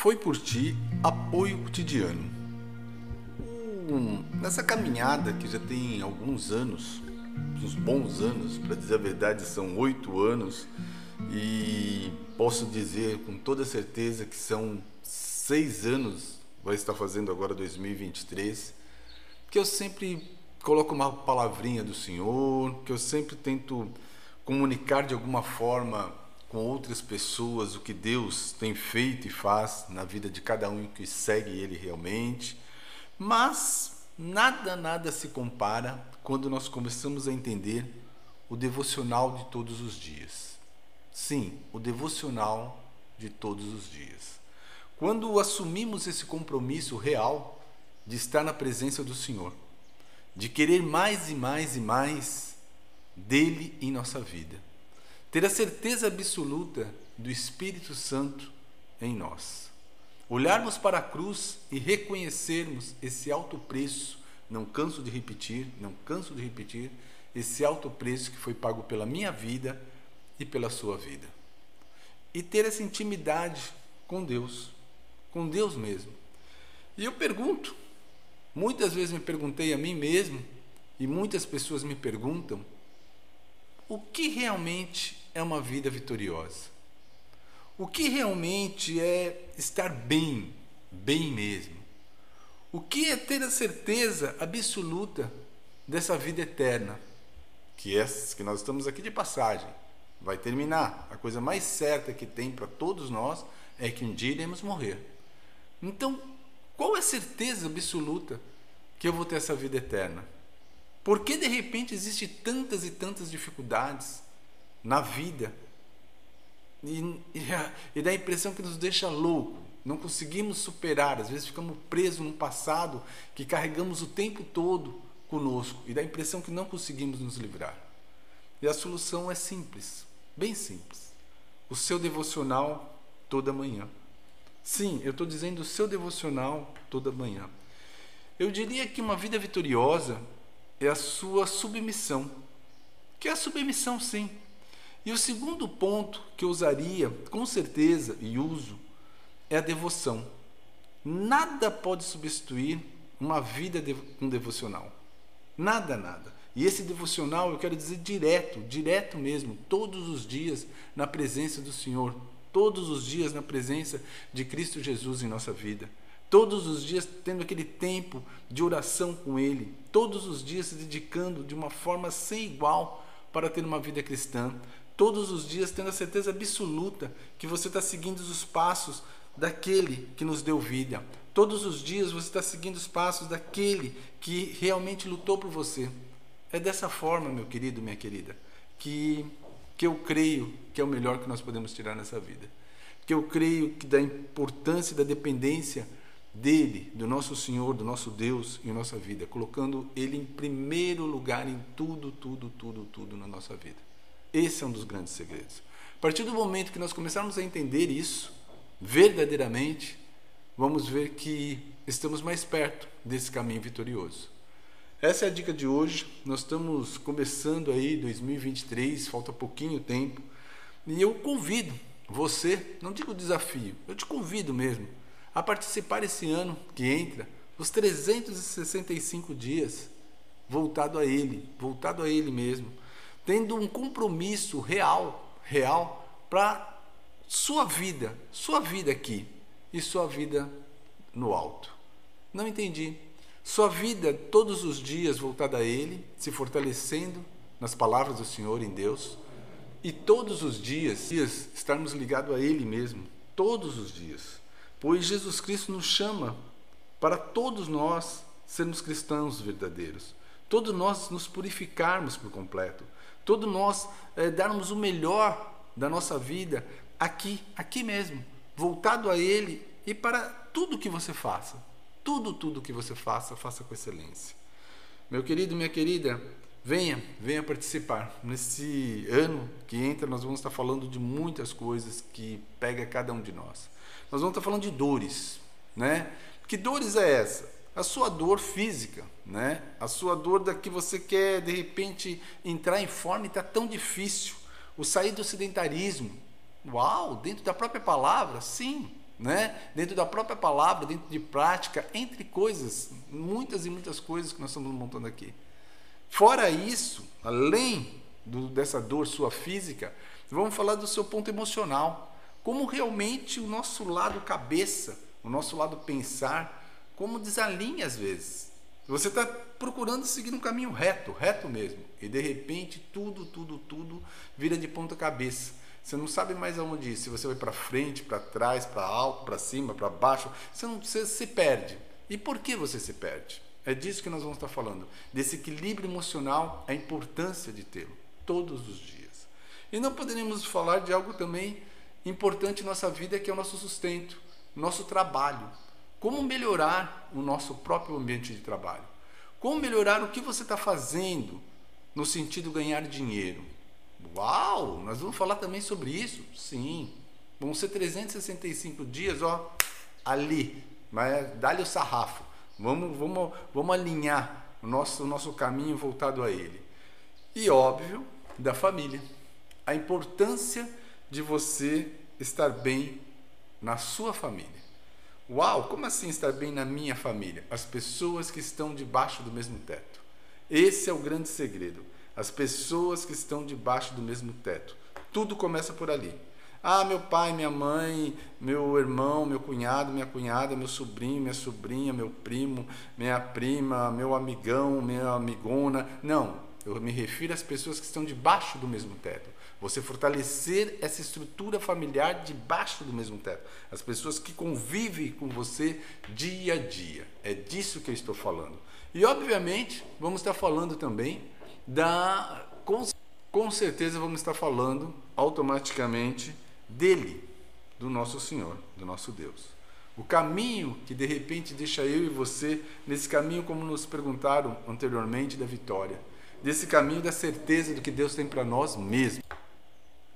Foi por ti apoio cotidiano. Hum, nessa caminhada que já tem alguns anos, uns bons anos, para dizer a verdade, são oito anos, e posso dizer com toda certeza que são seis anos, vai estar fazendo agora 2023, que eu sempre coloco uma palavrinha do Senhor, que eu sempre tento comunicar de alguma forma com outras pessoas o que Deus tem feito e faz na vida de cada um que segue Ele realmente. Mas nada, nada se compara quando nós começamos a entender o devocional de todos os dias. Sim, o devocional de todos os dias. Quando assumimos esse compromisso real de estar na presença do Senhor, de querer mais e mais e mais dele em nossa vida ter a certeza absoluta do Espírito Santo em nós. Olharmos para a cruz e reconhecermos esse alto preço, não canso de repetir, não canso de repetir, esse alto preço que foi pago pela minha vida e pela sua vida. E ter essa intimidade com Deus, com Deus mesmo. E eu pergunto, muitas vezes me perguntei a mim mesmo, e muitas pessoas me perguntam, o que realmente é uma vida vitoriosa? O que realmente é estar bem, bem mesmo? O que é ter a certeza absoluta dessa vida eterna? Que é que nós estamos aqui de passagem, vai terminar. A coisa mais certa que tem para todos nós é que um dia iremos morrer. Então, qual é a certeza absoluta que eu vou ter essa vida eterna? Por que de repente existem tantas e tantas dificuldades na vida? E, e, e dá a impressão que nos deixa louco, não conseguimos superar, às vezes ficamos presos num passado que carregamos o tempo todo conosco e dá a impressão que não conseguimos nos livrar. E a solução é simples, bem simples. O seu devocional toda manhã. Sim, eu estou dizendo o seu devocional toda manhã. Eu diria que uma vida vitoriosa é a sua submissão, que é a submissão, sim. E o segundo ponto que eu usaria, com certeza, e uso, é a devoção. Nada pode substituir uma vida com um devocional. Nada, nada. E esse devocional eu quero dizer direto, direto mesmo, todos os dias na presença do Senhor, todos os dias na presença de Cristo Jesus em nossa vida todos os dias tendo aquele tempo de oração com Ele, todos os dias se dedicando de uma forma sem igual para ter uma vida cristã, todos os dias tendo a certeza absoluta que você está seguindo os passos daquele que nos deu vida, todos os dias você está seguindo os passos daquele que realmente lutou por você. É dessa forma, meu querido, minha querida, que, que eu creio que é o melhor que nós podemos tirar nessa vida. Que eu creio que da importância da dependência dele, do nosso Senhor, do nosso Deus em nossa vida, colocando ele em primeiro lugar em tudo, tudo, tudo, tudo na nossa vida. Esse é um dos grandes segredos. A partir do momento que nós começarmos a entender isso verdadeiramente, vamos ver que estamos mais perto desse caminho vitorioso. Essa é a dica de hoje. Nós estamos começando aí 2023, falta pouquinho tempo, e eu convido você, não digo desafio, eu te convido mesmo a participar esse ano que entra, os 365 dias voltado a Ele, voltado a Ele mesmo, tendo um compromisso real, real para sua vida, sua vida aqui e sua vida no alto. Não entendi. Sua vida todos os dias voltada a Ele, se fortalecendo nas palavras do Senhor em Deus, e todos os dias, estarmos ligados a Ele mesmo, todos os dias pois Jesus Cristo nos chama para todos nós sermos cristãos verdadeiros, todos nós nos purificarmos por completo, todos nós é, darmos o melhor da nossa vida aqui, aqui mesmo, voltado a Ele e para tudo que você faça, tudo, tudo que você faça, faça com excelência. Meu querido, minha querida, venha, venha participar. Nesse ano que entra, nós vamos estar falando de muitas coisas que pega cada um de nós nós vamos estar falando de dores, né? Que dores é essa? A sua dor física, né? A sua dor da que você quer de repente entrar em forma e está tão difícil. O sair do sedentarismo. Uau, dentro da própria palavra, sim, né? dentro da própria palavra, dentro de prática, entre coisas, muitas e muitas coisas que nós estamos montando aqui. Fora isso, além do, dessa dor sua física, vamos falar do seu ponto emocional. Como realmente o nosso lado cabeça, o nosso lado pensar, como desalinha às vezes. Você está procurando seguir um caminho reto, reto mesmo, e de repente tudo, tudo, tudo vira de ponta cabeça. Você não sabe mais aonde ir. Se você vai para frente, para trás, para alto, para cima, para baixo, você, não, você se perde. E por que você se perde? É disso que nós vamos estar falando, desse equilíbrio emocional, a importância de tê-lo todos os dias. E não poderíamos falar de algo também importante em nossa vida, que é o nosso sustento, nosso trabalho. Como melhorar o nosso próprio ambiente de trabalho? Como melhorar o que você está fazendo no sentido ganhar dinheiro? Uau! Nós vamos falar também sobre isso? Sim. Vão ser 365 dias, ó, ali. Mas dá-lhe o sarrafo. Vamos, vamos, vamos alinhar o nosso, o nosso caminho voltado a ele. E óbvio, da família. A importância de você estar bem na sua família. Uau, como assim estar bem na minha família? As pessoas que estão debaixo do mesmo teto. Esse é o grande segredo. As pessoas que estão debaixo do mesmo teto. Tudo começa por ali. Ah, meu pai, minha mãe, meu irmão, meu cunhado, minha cunhada, meu sobrinho, minha sobrinha, meu primo, minha prima, meu amigão, minha amigona. Não, eu me refiro às pessoas que estão debaixo do mesmo teto. Você fortalecer essa estrutura familiar debaixo do mesmo teto. As pessoas que convivem com você dia a dia. É disso que eu estou falando. E, obviamente, vamos estar falando também da. Com, com certeza, vamos estar falando automaticamente dele, do nosso Senhor, do nosso Deus. O caminho que de repente deixa eu e você nesse caminho, como nos perguntaram anteriormente, da vitória. Desse caminho da certeza do que Deus tem para nós mesmos.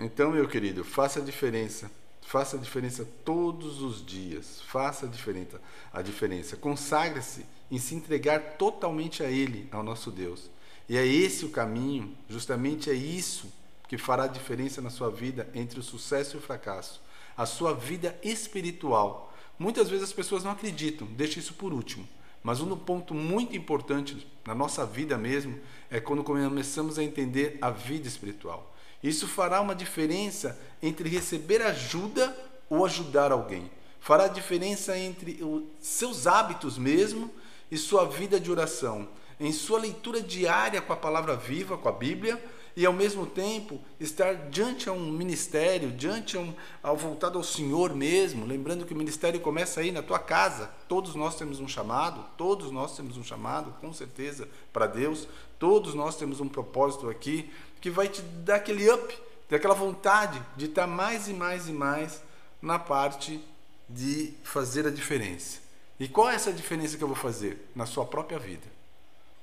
Então, meu querido, faça a diferença. Faça a diferença todos os dias. Faça a diferença. A diferença. Consagre-se em se entregar totalmente a Ele, ao nosso Deus. E é esse o caminho, justamente é isso que fará a diferença na sua vida entre o sucesso e o fracasso. A sua vida espiritual. Muitas vezes as pessoas não acreditam, deixa isso por último. Mas um ponto muito importante na nossa vida mesmo é quando começamos a entender a vida espiritual. Isso fará uma diferença entre receber ajuda ou ajudar alguém. Fará diferença entre os seus hábitos mesmo e sua vida de oração, em sua leitura diária com a palavra viva, com a Bíblia, e ao mesmo tempo estar diante a um ministério, diante a um, ao voltado ao Senhor mesmo, lembrando que o ministério começa aí na tua casa. Todos nós temos um chamado, todos nós temos um chamado, com certeza, para Deus. Todos nós temos um propósito aqui que vai te dar aquele up, daquela vontade de estar mais e mais e mais na parte de fazer a diferença. E qual é essa diferença que eu vou fazer? Na sua própria vida.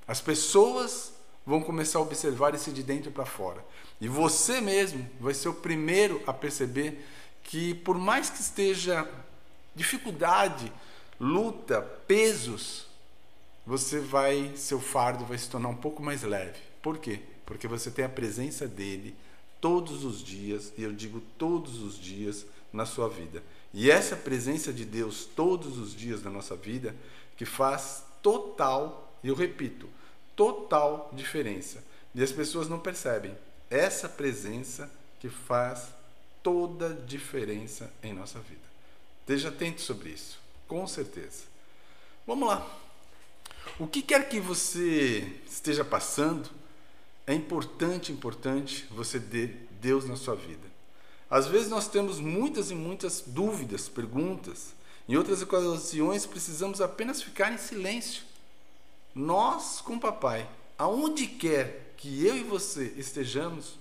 As pessoas vão começar a observar isso de dentro para fora. E você mesmo vai ser o primeiro a perceber que, por mais que esteja dificuldade, luta, pesos, você vai, seu fardo vai se tornar um pouco mais leve. Por quê? porque você tem a presença dele todos os dias, e eu digo todos os dias na sua vida. E essa presença de Deus todos os dias na nossa vida que faz total, e eu repito, total diferença. E as pessoas não percebem essa presença que faz toda a diferença em nossa vida. Esteja atento sobre isso, com certeza. Vamos lá. O que quer que você esteja passando, é importante, importante você ter Deus na sua vida. Às vezes nós temos muitas e muitas dúvidas, perguntas. Em outras ocasiões precisamos apenas ficar em silêncio. Nós com papai, aonde quer que eu e você estejamos,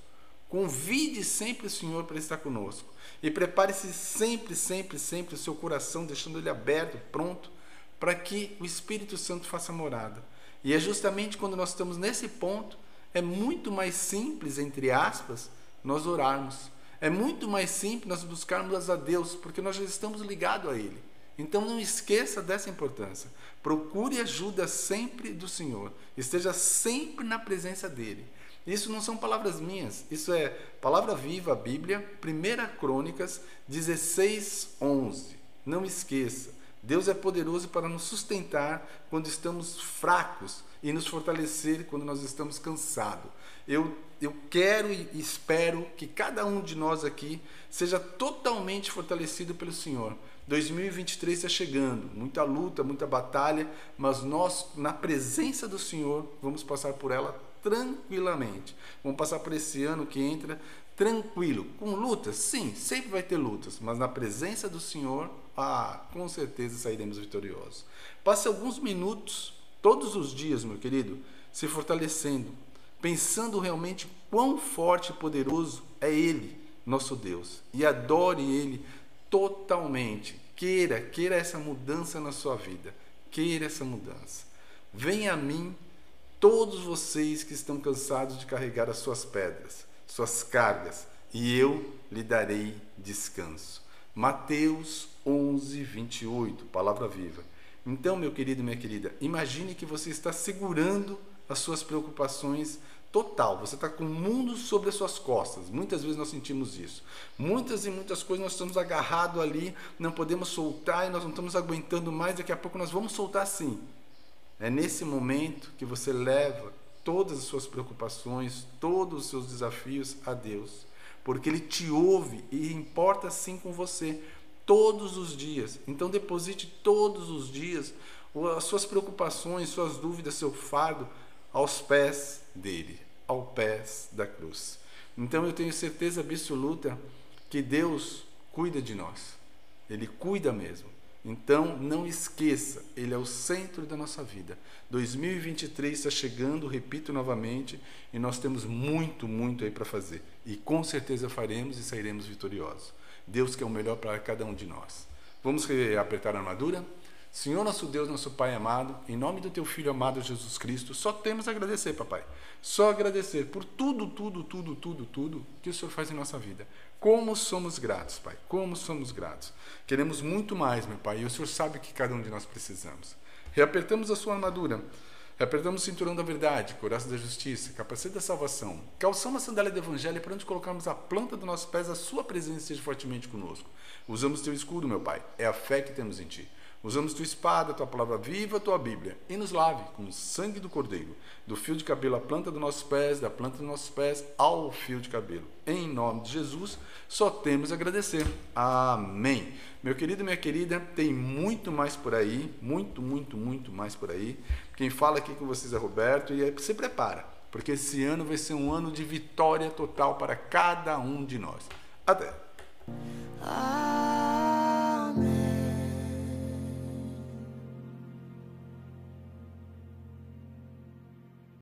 convide sempre o Senhor para estar conosco. E prepare-se sempre, sempre, sempre o seu coração, deixando ele aberto, pronto, para que o Espírito Santo faça morada. E é justamente quando nós estamos nesse ponto é muito mais simples, entre aspas, nós orarmos. É muito mais simples nós buscarmos a Deus, porque nós já estamos ligados a Ele. Então não esqueça dessa importância. Procure ajuda sempre do Senhor. Esteja sempre na presença dEle. Isso não são palavras minhas, isso é palavra viva, a Bíblia, 1 Crônicas 16, 11. Não esqueça, Deus é poderoso para nos sustentar quando estamos fracos e nos fortalecer quando nós estamos cansados. Eu, eu quero e espero que cada um de nós aqui seja totalmente fortalecido pelo Senhor. 2023 está chegando, muita luta, muita batalha, mas nós, na presença do Senhor, vamos passar por ela tranquilamente. Vamos passar por esse ano que entra tranquilo, com lutas, sim, sempre vai ter lutas, mas na presença do Senhor, ah, com certeza sairemos vitoriosos. Passe alguns minutos, todos os dias, meu querido, se fortalecendo, pensando realmente quão forte e poderoso é Ele, nosso Deus, e adore Ele totalmente. Queira, queira essa mudança na sua vida, queira essa mudança. Venha a mim todos vocês que estão cansados de carregar as suas pedras, suas cargas, e eu lhe darei descanso. Mateus 11, 28, palavra viva. Então, meu querido, minha querida, imagine que você está segurando as suas preocupações total. Você está com o mundo sobre as suas costas. Muitas vezes nós sentimos isso. Muitas e muitas coisas nós estamos agarrados ali, não podemos soltar e nós não estamos aguentando mais. Daqui a pouco nós vamos soltar sim. É nesse momento que você leva todas as suas preocupações, todos os seus desafios a Deus, porque Ele te ouve e importa sim com você todos os dias. Então deposite todos os dias as suas preocupações, suas dúvidas, seu fardo aos pés dele, aos pés da cruz. Então eu tenho certeza absoluta que Deus cuida de nós. Ele cuida mesmo. Então, não esqueça, ele é o centro da nossa vida. 2023 está chegando, repito novamente, e nós temos muito, muito aí para fazer. E com certeza faremos e sairemos vitoriosos. Deus quer o melhor para cada um de nós. Vamos apertar a armadura? Senhor nosso Deus, nosso Pai amado, em nome do teu Filho amado Jesus Cristo, só temos a agradecer, papai. Só agradecer por tudo, tudo, tudo, tudo, tudo que o Senhor faz em nossa vida. Como somos gratos, Pai. Como somos gratos. Queremos muito mais, meu Pai, e o Senhor sabe que cada um de nós precisamos. Reapertamos a sua armadura. Reapertamos o cinturão da verdade, coraça da justiça, capacete da salvação. Calçamos a sandália do evangelho para onde colocamos a planta dos nossos pés, a sua presença esteja fortemente conosco. Usamos teu escudo, meu Pai. É a fé que temos em ti. Usamos tua espada, tua palavra viva, tua Bíblia, e nos lave com o sangue do Cordeiro, do fio de cabelo à planta dos nossos pés, da planta dos nossos pés ao fio de cabelo. Em nome de Jesus, só temos a agradecer. Amém. Meu querido minha querida, tem muito mais por aí, muito, muito, muito mais por aí. Quem fala aqui com vocês é Roberto e se prepara, porque esse ano vai ser um ano de vitória total para cada um de nós. Até! Ah.